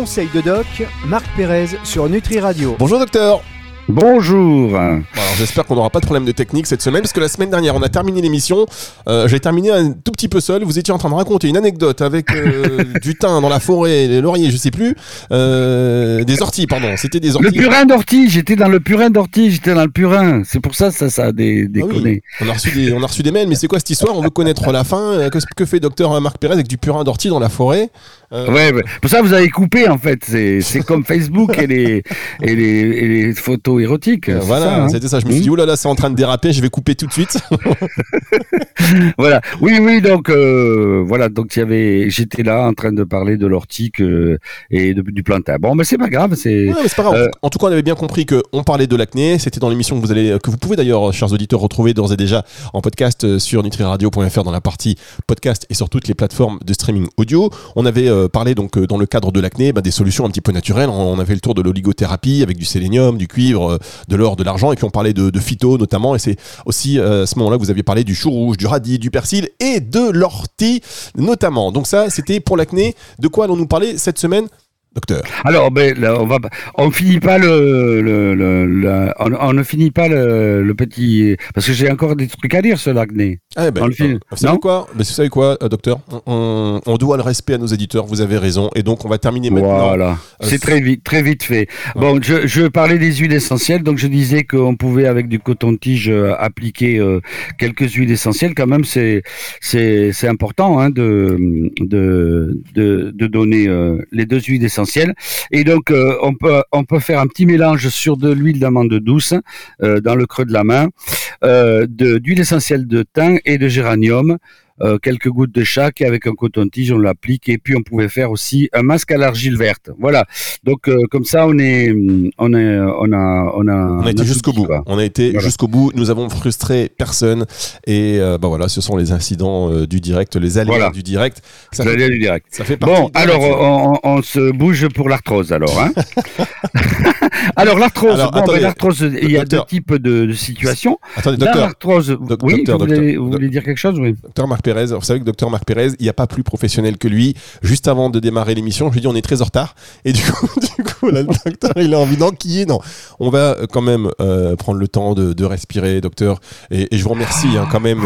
Conseil de doc, Marc Pérez sur Nutri Radio. Bonjour docteur Bonjour. Alors j'espère qu'on n'aura pas de problème de technique cette semaine parce que la semaine dernière on a terminé l'émission. Euh, J'ai terminé un tout petit peu seul. Vous étiez en train de raconter une anecdote avec euh, du thym dans la forêt, les lauriers, je sais plus, euh, des orties, pardon. C'était des orties. Le purin d'ortie, j'étais dans le purin d'ortie, j'étais dans le purin. C'est pour ça ça ça a Ah oui. déconné. On a reçu des on a reçu des mails, mais c'est quoi cette histoire? On veut connaître la fin. Euh, Que, que fait docteur Marc Pérez avec du purin d'ortie dans la forêt? Ouais, pour ça vous avez coupé en fait. C'est comme Facebook et les et les, et les photos érotiques. euh, c'est Voilà, ça, hein. Je me suis dit, oh là là, c'est en train de déraper, je vais couper tout de suite. Voilà. Oui, oui. Donc euh, voilà. Donc il y avait, j'étais là en train de parler de l'ortique euh, et de- du plantain. Bon, mais c'est pas grave. C'est Ouais, mais c'est pas grave. Euh, En tout cas, on avait bien compris que on parlait de l'acné. C'était dans l'émission que vous allez, que vous pouvez d'ailleurs, chers auditeurs, retrouver d'ores et déjà en podcast sur nutriradio.fr dans la partie podcast et sur toutes les plateformes de streaming audio. On avait parlé donc dans le cadre de l'acné, bah, des solutions un petit peu naturelles. On, avait le tour de l'oligothérapie avec du sélénium, du cuivre, de l'or, de l'argent, et puis on parlait de, de phyto notamment. Et c'est aussi euh, à ce moment-là que vous aviez parlé du chou rouge, du radis, du persil et de l'ortie notamment. Donc ça, c'était pour l'acné. De quoi allons-nous parler cette semaine, docteur Alors, ben, là, on va, on finit pas le, le, le- la- on, on ne finit pas le, petit, parce que j'ai encore des trucs à dire sur l'acné. Ah ben, film. euh, vous savez quoi? Ben, Vous savez quoi, docteur? On, doit le respect à nos éditeurs, vous avez raison. Et donc, on va terminer maintenant. Voilà, Euh, c'est très vite, très vite fait. Bon, je, je parlais des huiles essentielles, donc je disais qu'on pouvait avec du coton-tige euh, appliquer euh, quelques huiles essentielles. Quand même, c'est c'est c'est important hein, de, de de de donner euh, les deux huiles essentielles. Et donc, euh, on peut faire un petit mélange sur de l'huile d'amande douce euh, dans le creux de la main, euh, d'huile essentielle de thym et de géranium. Euh, quelques gouttes de chaque et avec un coton-tige on l'applique et puis on pouvait faire aussi un masque à l'argile verte. Voilà. Donc euh, comme ça on est on est on a on a On a été jusqu'au bout. quoi. On a été Voilà. jusqu'au bout. Nous avons frustré personne. Et euh, bah voilà, ce sont les incidents euh, du direct, les aléas Voilà. du direct. Ça J'allais fait, du direct. ça fait partie. Bon, alors on- on se bouge pour l'arthrose alors. Hein alors l'arthrose, bon, ben, il y a Docteur. deux types de, de situations. Attendez, docteur. l'arthrose, Doc- oui, docteur, vous, voulez, docteur. vous voulez dire quelque chose, oui. Docteur Marc Pérez, vous savez que docteur Marc Pérez, il n'y a pas plus professionnel que lui. Juste avant de démarrer l'émission, je lui ai dit on est très en retard. Et du coup, du coup là, le docteur, il a envie d'enquiller. Non, on va euh, quand même euh, prendre le temps de, de respirer, docteur. Et, et je vous remercie hein, quand même.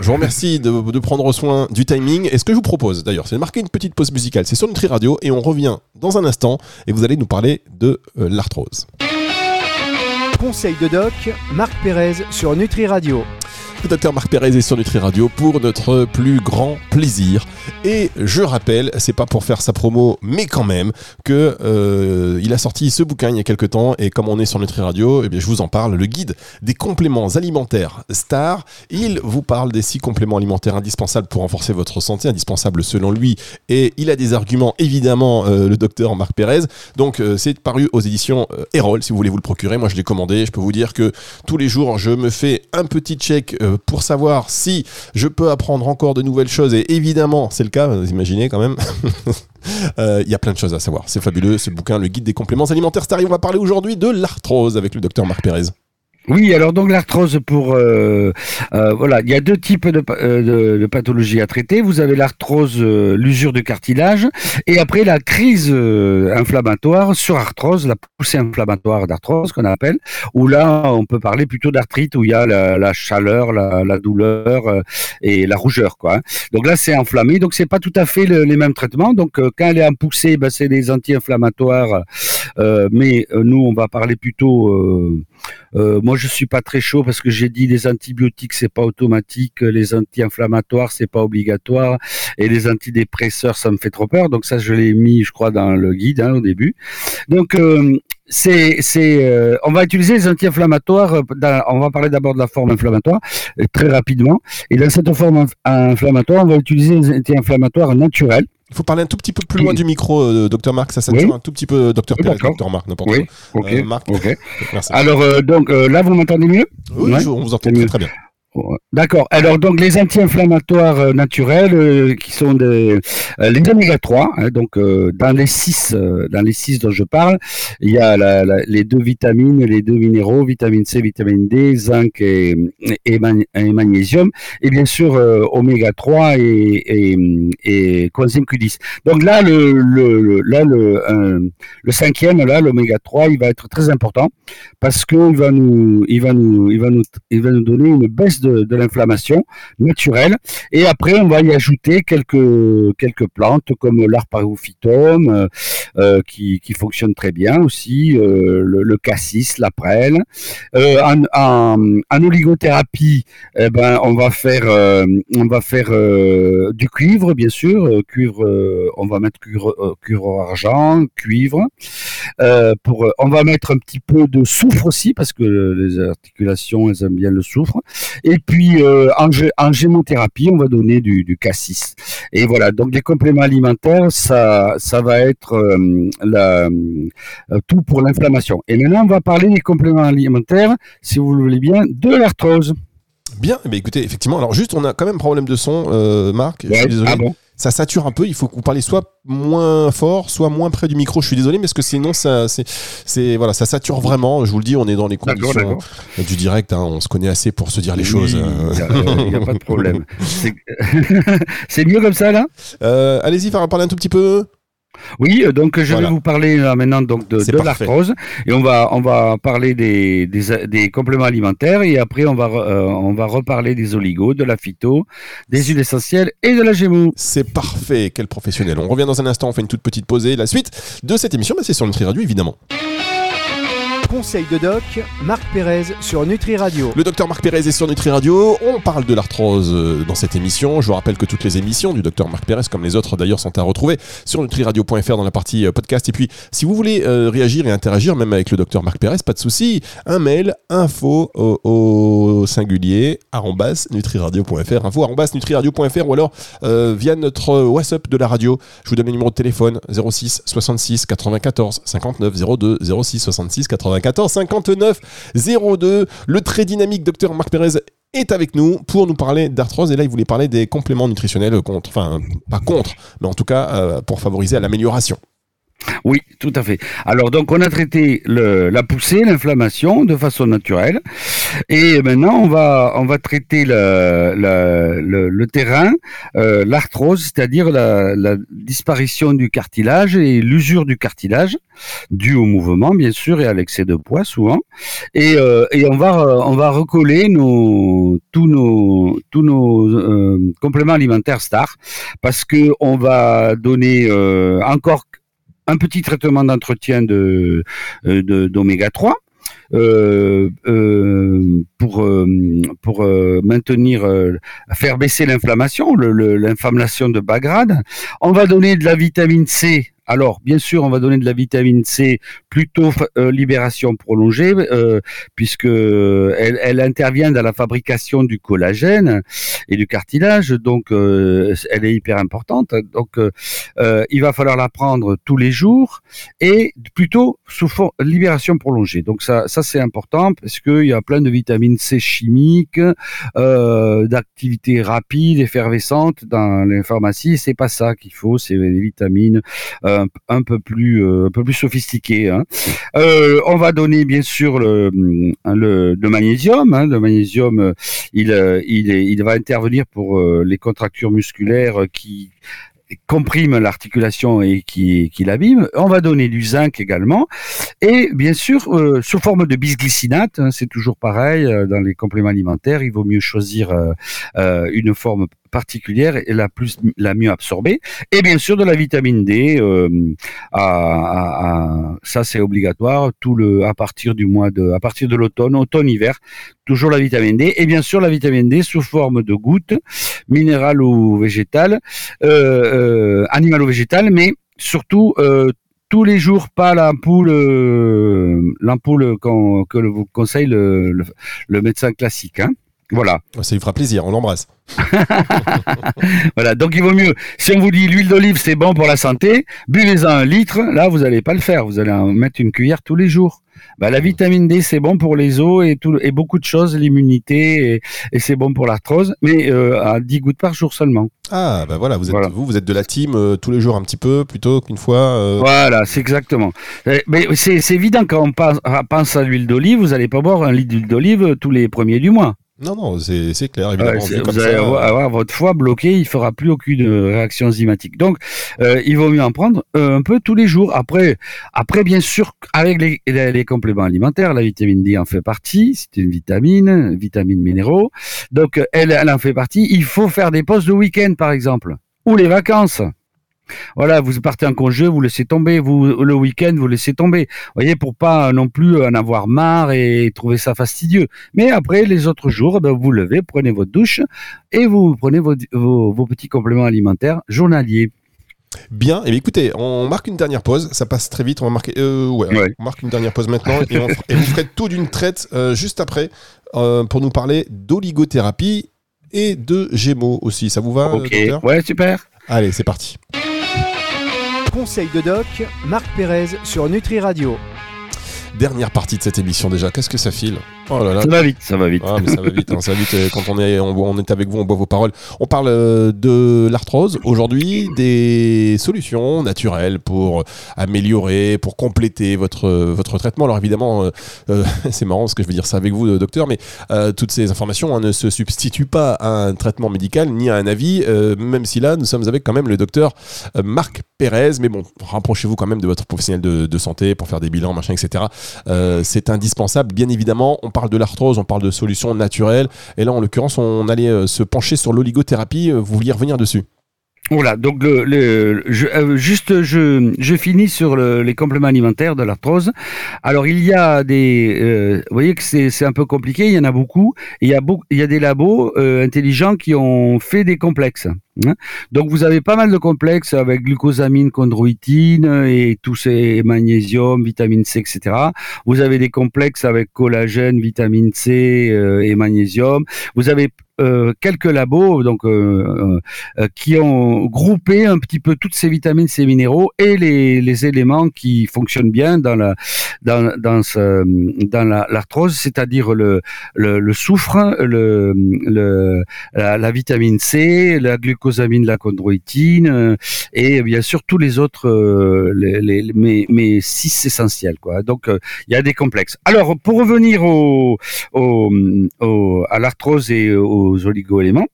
Je vous remercie de, de prendre soin du timing. Et ce que je vous propose d'ailleurs, c'est de marquer une petite pause musicale. C'est sur Nutri Radio et on revient dans un instant et vous allez nous parler de euh, l'arthrose. Conseil de doc, Marc Pérez sur Nutri Radio. Le docteur Marc Pérez est sur Nutri Radio pour notre plus grand plaisir. Et je rappelle, c'est pas pour faire sa promo, mais quand même, que euh, il a sorti ce bouquin il y a quelques temps. Et comme on est sur Nutri Radio, eh bien, je vous en parle, le guide des compléments alimentaires Star. Il vous parle des six compléments alimentaires indispensables pour renforcer votre santé, indispensables selon lui. Et il a des arguments, évidemment, euh, le docteur Marc Pérez. Donc euh, c'est paru aux éditions Erol, si vous voulez vous le procurer. Moi, je l'ai commandé. Je peux vous dire que tous les jours, je me fais un petit check pour savoir si je peux apprendre encore de nouvelles choses. Et évidemment, c'est le cas, vous imaginez quand même. Euh, Il y a plein de choses à savoir. C'est fabuleux, ce bouquin, le guide des compléments alimentaires Star. Et on va parler aujourd'hui de l'arthrose avec le docteur Marc Pérez. Oui, alors donc l'arthrose pour euh, euh, voilà, il y a deux types de, euh, de, de pathologies à traiter. Vous avez l'arthrose, euh, l'usure de cartilage, et après la crise inflammatoire sur arthrose, la poussée inflammatoire d'arthrose qu'on appelle, où là on peut parler plutôt d'arthrite où il y a la, chaleur, la, douleur et la rougeur quoi. hein. Donc là c'est inflammé, donc c'est pas tout à fait le- les mêmes traitements. Donc quand elle est en poussée, ben, c'est des anti-inflammatoires, mais euh, nous on va parler plutôt euh, euh, moi, je suis pas très chaud parce que j'ai dit les antibiotiques c'est pas automatique, les anti-inflammatoires c'est pas obligatoire et les antidépresseurs ça me fait trop peur. Donc ça, je l'ai mis, je crois, dans le guide hein, au début. Donc euh, c'est, c'est, euh, on va utiliser les anti-inflammatoires. euh, on va parler d'abord de la forme inflammatoire euh, très rapidement. Et dans cette forme inf- inflammatoire, on va utiliser les anti-inflammatoires naturels. Il faut parler un tout petit peu plus loin du micro, euh, docteur Marc. Ça sature Oui. un tout petit peu, docteur Oui, Pérez, docteur Marc, n'importe Oui, ok, Euh, Marc. ok. quoi. Merci. Alors euh, donc euh, là, vous m'entendez mieux? Oui, ouais, on vous entend très, très bien. D'accord. Alors donc les anti-inflammatoires euh, naturels euh, qui sont des, euh, les oméga 3 hein, donc dans les six dans les six dont je parle, il y a les deux vitamines, les deux minéraux, vitamine C, vitamine D, zinc et, et, magnésium et bien sûr oméga 3 et, et, et coenzyme Q10. Donc là le, le, là le le cinquième là l'oméga 3, il va être très important parce qu'il va nous il va nous il va nous il va nous donner une baisse de, de l'inflammation naturelle. Et après, on va y ajouter quelques, quelques plantes comme l'arparophytum euh, euh, qui, fonctionne très bien aussi, euh, le, cassis, la prêle. En, en, oligothérapie, eh ben, on va faire, on va faire du cuivre, bien sûr. cuivre, on va mettre cuivre, cuivre argent, cuivre. Pour, on va mettre un petit peu de soufre aussi parce que les articulations, elles aiment bien le soufre. Et puis euh, en, gémothérapie, on va donner du, cassis. Et voilà, donc les compléments alimentaires, ça, ça va être euh, la, euh, tout pour l'inflammation. Et maintenant, on va parler des compléments alimentaires, si vous le voulez bien, de l'arthrose. Bien, mais écoutez, effectivement, alors juste, on a quand même un problème de son, Marc. je suis désolé. Ah bon? Ça sature un peu. Il faut que vous parlez soit moins fort, soit moins près du micro. Je suis désolé, mais parce que sinon, ça, c'est, voilà, ça sature vraiment. Je vous le dis, on est dans les conditions du direct. Hein. on se connaît assez pour se dire les choses. Il n'y a, pas de problème. C'est mieux comme ça, là? Euh, Allez-y, parler un tout petit peu. Oui, euh, donc je vais vous parler là, maintenant donc de, de l'arthrose et on va on va parler des, des, des compléments alimentaires et après on va euh, on va reparler des oligos, de la phyto, des huiles essentielles et de la gémo. C'est parfait, quel professionnel. On revient dans un instant, on fait une toute petite pause et la suite de cette émission, bah, c'est sur Nutri Radio évidemment conseil de doc, Marc Pérez sur Nutri Radio. Le docteur Marc Pérez est sur Nutri Radio. On parle de l'arthrose euh, dans cette émission. Je vous rappelle que toutes les émissions du docteur Marc Pérez, comme les autres d'ailleurs, sont à retrouver sur nutriradio.fr dans la partie euh, podcast. Et puis, si vous voulez euh, réagir et interagir, même avec le docteur Marc Pérez, pas de souci. Un mail info au, singulier nutriradio.fr, info nutriradio.fr ou alors via notre WhatsApp de la radio. Je vous donne le numéro de téléphone 06 66 94 59 02 06 66 94 14 59 02. Le très dynamique docteur Marc Pérez est avec nous pour nous parler d'arthrose et là il voulait parler des compléments nutritionnels contre, enfin pas contre, mais en tout cas euh, pour favoriser l'amélioration. Oui, tout à fait. Alors donc on a traité le, la poussée, l'inflammation de façon naturelle, et maintenant on va on va traiter le, terrain, euh, l'arthrose, c'est-à-dire la, disparition du cartilage et l'usure du cartilage, dû au mouvement bien sûr et à l'excès de poids souvent, et, euh, et on va on va recoller nos tous nos tous nos euh, compléments alimentaires stars parce que on va donner encore un petit traitement d'entretien de euh, d'oméga 3 euh, euh, pour pour maintenir faire baisser l'inflammation l'inflammation de bas grade. On va donner de la vitamine C alors, bien sûr, on va donner de la vitamine C plutôt euh, libération prolongée, euh, puisque elle, intervient dans la fabrication du collagène et du cartilage, donc euh, elle est hyper importante. Donc, il va falloir la prendre tous les jours et plutôt sous libération prolongée. Donc ça, ça c'est important parce qu'il y a plein de vitamines C chimiques, d'activité rapide, effervescente dans les pharmacies. C'est pas ça qu'il faut, c'est des vitamines un, peu plus euh, un peu plus sophistiqué. Hein. Euh, on va donner bien sûr le, le, magnésium. Hein. Le magnésium, euh, il, il, va intervenir pour les contractures musculaires qui comprime l'articulation et qui, qui l'abîme. On va donner du zinc également. Et bien sûr, sous forme de bisglycinate, hein, c'est toujours pareil, dans les compléments alimentaires, il vaut mieux choisir une forme particulière et la plus la mieux absorbée et bien sûr de la vitamine D euh, ça c'est obligatoire tout le à partir du mois de à partir de l'automne automne hiver toujours la vitamine D et bien sûr la vitamine D sous forme de gouttes minérale ou végétale euh, euh ou végétale mais surtout euh, tous les jours, pas l'ampoule, l'ampoule que vous conseille le, le, médecin classique. Hein. Voilà. Ça lui fera plaisir, on l'embrasse. voilà, donc il vaut mieux, si on vous dit l'huile d'olive c'est bon pour la santé, buvez-en un litre, là vous n'allez pas le faire, vous allez en mettre une cuillère tous les jours. Bah, la vitamine D, c'est bon pour les os et, tout, et beaucoup de choses, l'immunité, et, c'est bon pour l'arthrose, mais euh, à 10 gouttes par jour seulement. Ah, bah voilà, vous êtes, Vous, vous êtes de la team euh, tous les jours un petit peu, plutôt qu'une fois. Euh. Voilà, c'est exactement. Mais c'est évident, quand on pense, pense à l'huile d'olive, vous n'allez pas boire un litre d'huile d'olive tous les premiers du mois. Non, non, c'est clair, évidemment. vous allez avoir, votre foie bloqué, il fera plus aucune réaction enzymatique. Donc, euh, il vaut mieux en prendre euh, un peu tous les jours. Après, après bien sûr, avec les, les, compléments alimentaires, la vitamine D en fait partie. C'est une vitamine, vitamine minéraux. Donc, elle, elle en fait partie. Il faut faire des pauses de week-end, par exemple, ou les vacances. Voilà, vous partez en congé, vous laissez tomber, vous le week-end, vous laissez tomber. Vous voyez, pour pas non plus en avoir marre et trouver ça fastidieux. Mais après, les autres jours, ben, vous levez, prenez votre douche et vous prenez vos, petits compléments alimentaires journaliers. Bien, et eh écoutez, on marque une dernière pause, ça passe très vite, on va marquer, euh, ouais, on marque une dernière pause maintenant et, on, vous ferez tout d'une traite euh, juste après euh, pour nous parler d'oligothérapie et de Gémeaux aussi. Ça vous va, Ok, ouais, super. Allez, c'est parti. Conseil de doc, Marc Pérez sur Nutri Radio. Dernière partie de cette émission déjà, qu'est-ce que ça file Oh ça va vite, ça va vite. Ah, ça va vite, hein, ça va vite. Euh, quand on est, on, est avec vous, on boit vos paroles. On parle euh, de l'arthrose aujourd'hui, des solutions naturelles pour améliorer, pour compléter votre, votre traitement. Alors évidemment, euh, c'est marrant ce que je vais dire ça avec vous, docteur, mais toutes ces informations hein, ne se substituent pas à un traitement médical ni à un avis, même si là, nous sommes avec quand même le docteur Marc Pérez. Mais bon, rapprochez-vous quand même de votre professionnel de, santé pour faire des bilans, machin, etc. c'est indispensable, bien évidemment. On parle de l'arthrose, on parle de solutions naturelles. Et là, en l'occurrence, on allait euh, se pencher sur l'oligothérapie. Euh, vous vouliez revenir dessus voilà, donc le, euh, juste je, finis sur les compléments alimentaires de l'arthrose. Alors il y a des, vous voyez que c'est un peu compliqué, il y en a beaucoup, il y a des labos intelligents qui ont fait des complexes. Hein. Donc vous avez pas mal de complexes avec glucosamine, chondroïtine et tous ces magnésium, vitamine C, etc. Vous avez des complexes avec collagène, vitamine C euh, et magnésium. Vous avez euh, quelques labos donc euh, qui ont groupé un petit peu toutes ces vitamines, ces minéraux et les, les éléments qui fonctionnent bien dans la dans dans, ce, l'arthrose, c'est-à-dire le, soufre, la, la, vitamine C, la glucosamine glucosamine, la chondroïtine euh, et bien sûr tous les autres, euh, les, mes six essentiels. Quoi. Donc euh, il y a des complexes. Alors pour revenir au, à l'arthrose et aux oligoéléments,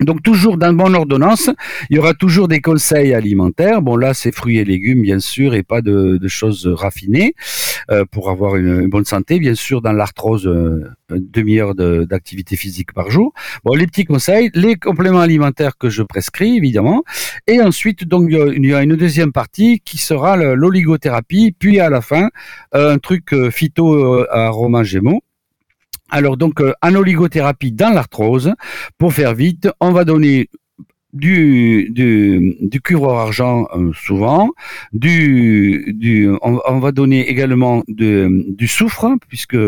donc toujours dans bonne ordonnance, il y aura toujours des conseils alimentaires. Bon là, c'est fruits et légumes bien sûr et pas de, choses raffinées euh, pour avoir une, bonne santé. Bien sûr, dans l'arthrose, euh, une demi-heure d'activité physique par jour. Bon, les petits conseils, les compléments alimentaires que je prescris évidemment, et ensuite donc il y a une deuxième partie qui sera l'oligothérapie, puis à la fin un truc euh, phyto aroma gémeaux alors donc euh, en oligothérapie dans l'arthrose, pour faire vite, on va donner du, du, cuivre argent euh, souvent, du, du on, va donner également du soufre puisque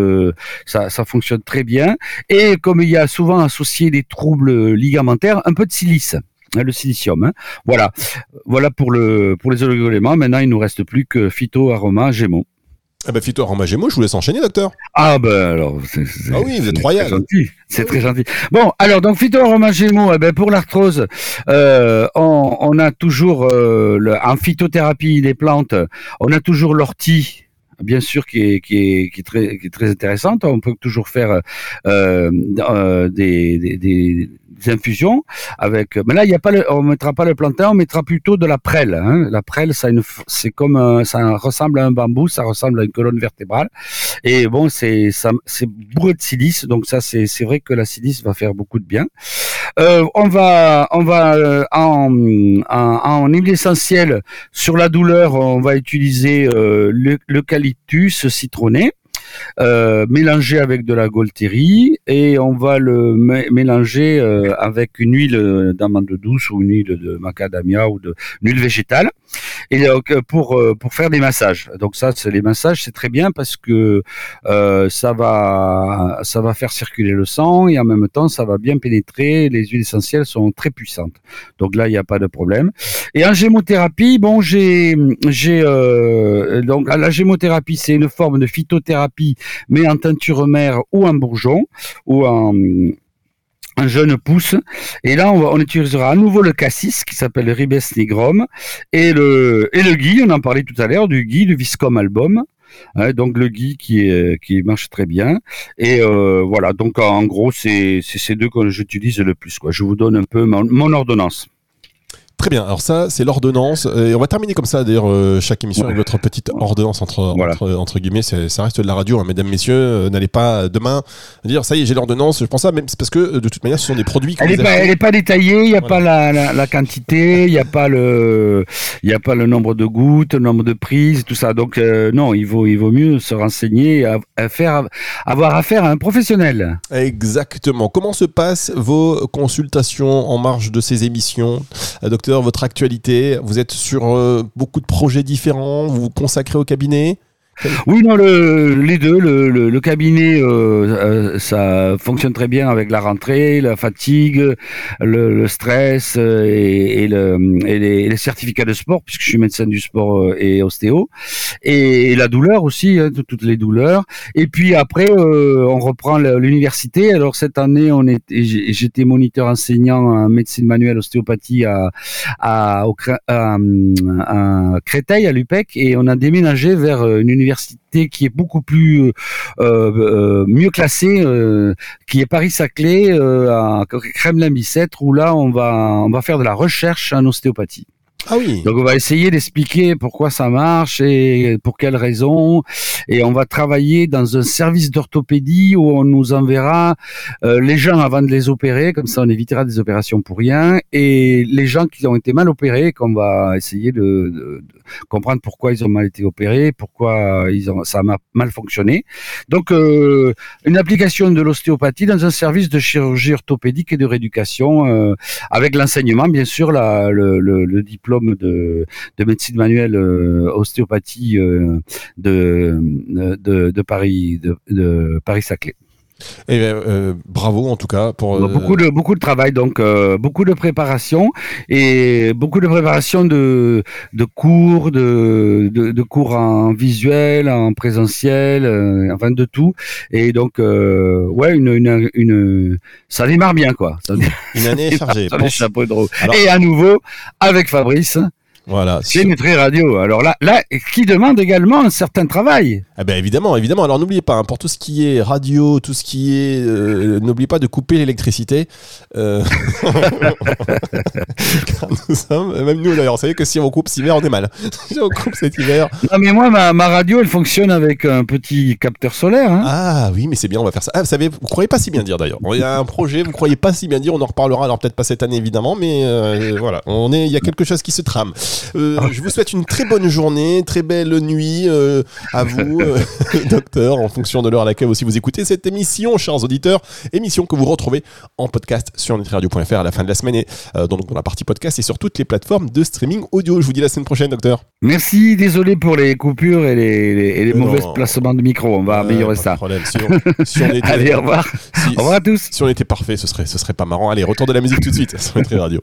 ça, ça fonctionne très bien et comme il y a souvent associé des troubles ligamentaires, un peu de silice hein, le silicium. Hein. Voilà, voilà pour le pour les oligoéléments. Maintenant, il nous reste plus que phyto, aroma, gémeaux. Ah bah Fito Gémeaux, je vous laisse enchaîner, docteur. Ah bah alors, c'est, ah oui, vous êtes royal. C'est très gentil. Bon, alors donc Fito Gémeaux, eh ben, pour l'arthrose, euh, on, on, a toujours euh, le, en phytothérapie des plantes, on a toujours l'ortie bien sûr qui est, qui est, qui est, très, qui est très intéressante. On peut toujours faire euh, euh des, des, des, infusions avec. Mais là, il y a pas le, on mettra pas le plantain, on mettra plutôt de la prêle. Hein. La prêle, ça une, c'est comme ça ressemble à un bambou, ça ressemble à une colonne vertébrale. Et bon, c'est ça, c'est bourré de silice, donc ça, c'est c'est vrai que la silice va faire beaucoup de bien. Euh, on va on va euh, en, en, en huile essentielle sur la douleur, on va utiliser euh, l'eucalyptus citronné. Euh, mélanger avec de la Golterie et on va le mélanger euh, avec une huile d'amande douce ou une huile de macadamia ou de huile végétale. et donc pour pour faire des massages. Donc ça, c'est les massages, c'est très bien parce que ça va ça va faire circuler le sang et en même temps ça va bien pénétrer. Les huiles essentielles sont très puissantes. Donc là, il n'y a pas de problème. Et en gémothérapie, bon, j'ai j'ai donc la gémothérapie, c'est une forme de phytothérapie, mais en teinture mère ou en bourgeon ou en un jeune pousse. Et là, on, utilisera à nouveau le cassis qui s'appelle Ribes nigrum et le, et le gui, on en parlait tout à l'heure, du gui, du Viscom album. Hein, donc le gui qui marche très bien. Et euh, voilà, donc en gros, c'est ces deux que j'utilise le plus. Quoi. Je vous donne un peu mon ordonnance. Très bien. Alors ça, c'est l'ordonnance. Et on va terminer comme ça, d'ailleurs, euh, chaque émission avec votre petite ordonnance entre, entre, guillemets. Ça reste de la radio, hein, mesdames, messieurs. Euh, n'allez pas demain dire ça y est, j'ai l'ordonnance. Je pense ça, même parce que de toute manière, ce sont des produits. Elle n'est pas, pas, détaillée. Il n'y a pas la, la, quantité. Il n'y a pas le, il y a pas le nombre de gouttes, le nombre de prises, tout ça. Donc euh, non, il vaut, il vaut mieux se renseigner, à, faire, avoir affaire à un professionnel. Exactement. Comment se passent vos consultations en marge de ces émissions, docteur? Votre actualité Vous êtes sur euh, beaucoup de projets différents Vous vous consacrez au cabinet? Oui, non, le, les deux. Le, cabinet, euh, euh, ça fonctionne très bien avec la rentrée, la fatigue, le, stress euh, et, et, le, et les, certificats de sport, puisque je suis médecin du sport et ostéo, et, la douleur aussi, hein, toutes les douleurs. Et puis après, on reprend l'université. Alors cette année, j'étais moniteur enseignant en médecine manuelle ostéopathie à, à Créteil, à l'UPEC, et on a déménagé vers une université université qui est beaucoup plus euh, euh, mieux classée, euh, qui est Paris-Saclay à Kremlin-Bicêtre, où là on va on va faire de la recherche en ostéopathie. Ah. Donc on va essayer d'expliquer pourquoi ça marche et pour quelles raisons. Et on va travailler dans un service d'orthopédie où on nous enverra euh, les gens avant de les opérer, comme ça on évitera des opérations pour rien. Et les gens qui ont été mal opérés, qu'on va essayer de, comprendre pourquoi ils ont mal été opérés, pourquoi ils ont, ça a mal fonctionné. Donc euh, une application de l'ostéopathie dans un service de chirurgie orthopédique et de rééducation, euh, avec l'enseignement bien sûr, le diplôme de, médecine manuelle euh, ostéopathie euh, de, de, Paris de, Paris Saclay. Et ben, euh, bravo en tout cas pour beaucoup de beaucoup de travail donc beaucoup de préparation et beaucoup de préparation de, de cours de, de, cours en visuel en présentiel enfin de tout. Et donc ouais une, une, une, ça démarre bien quoi. Une année chargée. et à nouveau avec Fabrice voilà. C'est Radio. Alors là, là, qui demande également un certain travail. Ah ben évidemment, évidemment. Alors n'oubliez pas, hein, pour tout ce qui est radio, tout ce qui est, euh, n'oubliez pas de couper l'électricité. Euh... Nous sommes, même nous d'ailleurs, vous savez que si on coupe cet hiver, on est mal. si on coupe cet hiver. Non mais moi, ma, ma, radio, elle fonctionne avec un petit capteur solaire. Hein. Ah oui, mais c'est bien, on va faire ça. Ah, vous savez, vous croyez pas si bien dire d'ailleurs. Il y a un projet, vous croyez pas si bien dire. On en reparlera. Alors peut-être pas cette année évidemment, mais euh, voilà, on est, il y a quelque chose qui se trame. Euh, je vous souhaite une très bonne journée, très belle nuit euh, à vous, euh, docteur, en fonction de l'heure à laquelle aussi vous écoutez cette émission, chers auditeurs. Émission que vous retrouvez en podcast sur nutriradio.fr à la fin de la semaine et dans la partie podcast et sur toutes les plateformes de streaming audio. Je vous dis la semaine prochaine, docteur. Merci, désolé pour les coupures et les, mauvais placements de micro. On va améliorer ça. Problème. Si on, était, Allez, au revoir. au revoir à tous. Si on était parfait, ce serait, ce serait pas marrant. Allez, retour de la musique tout de suite sur Nutri Radio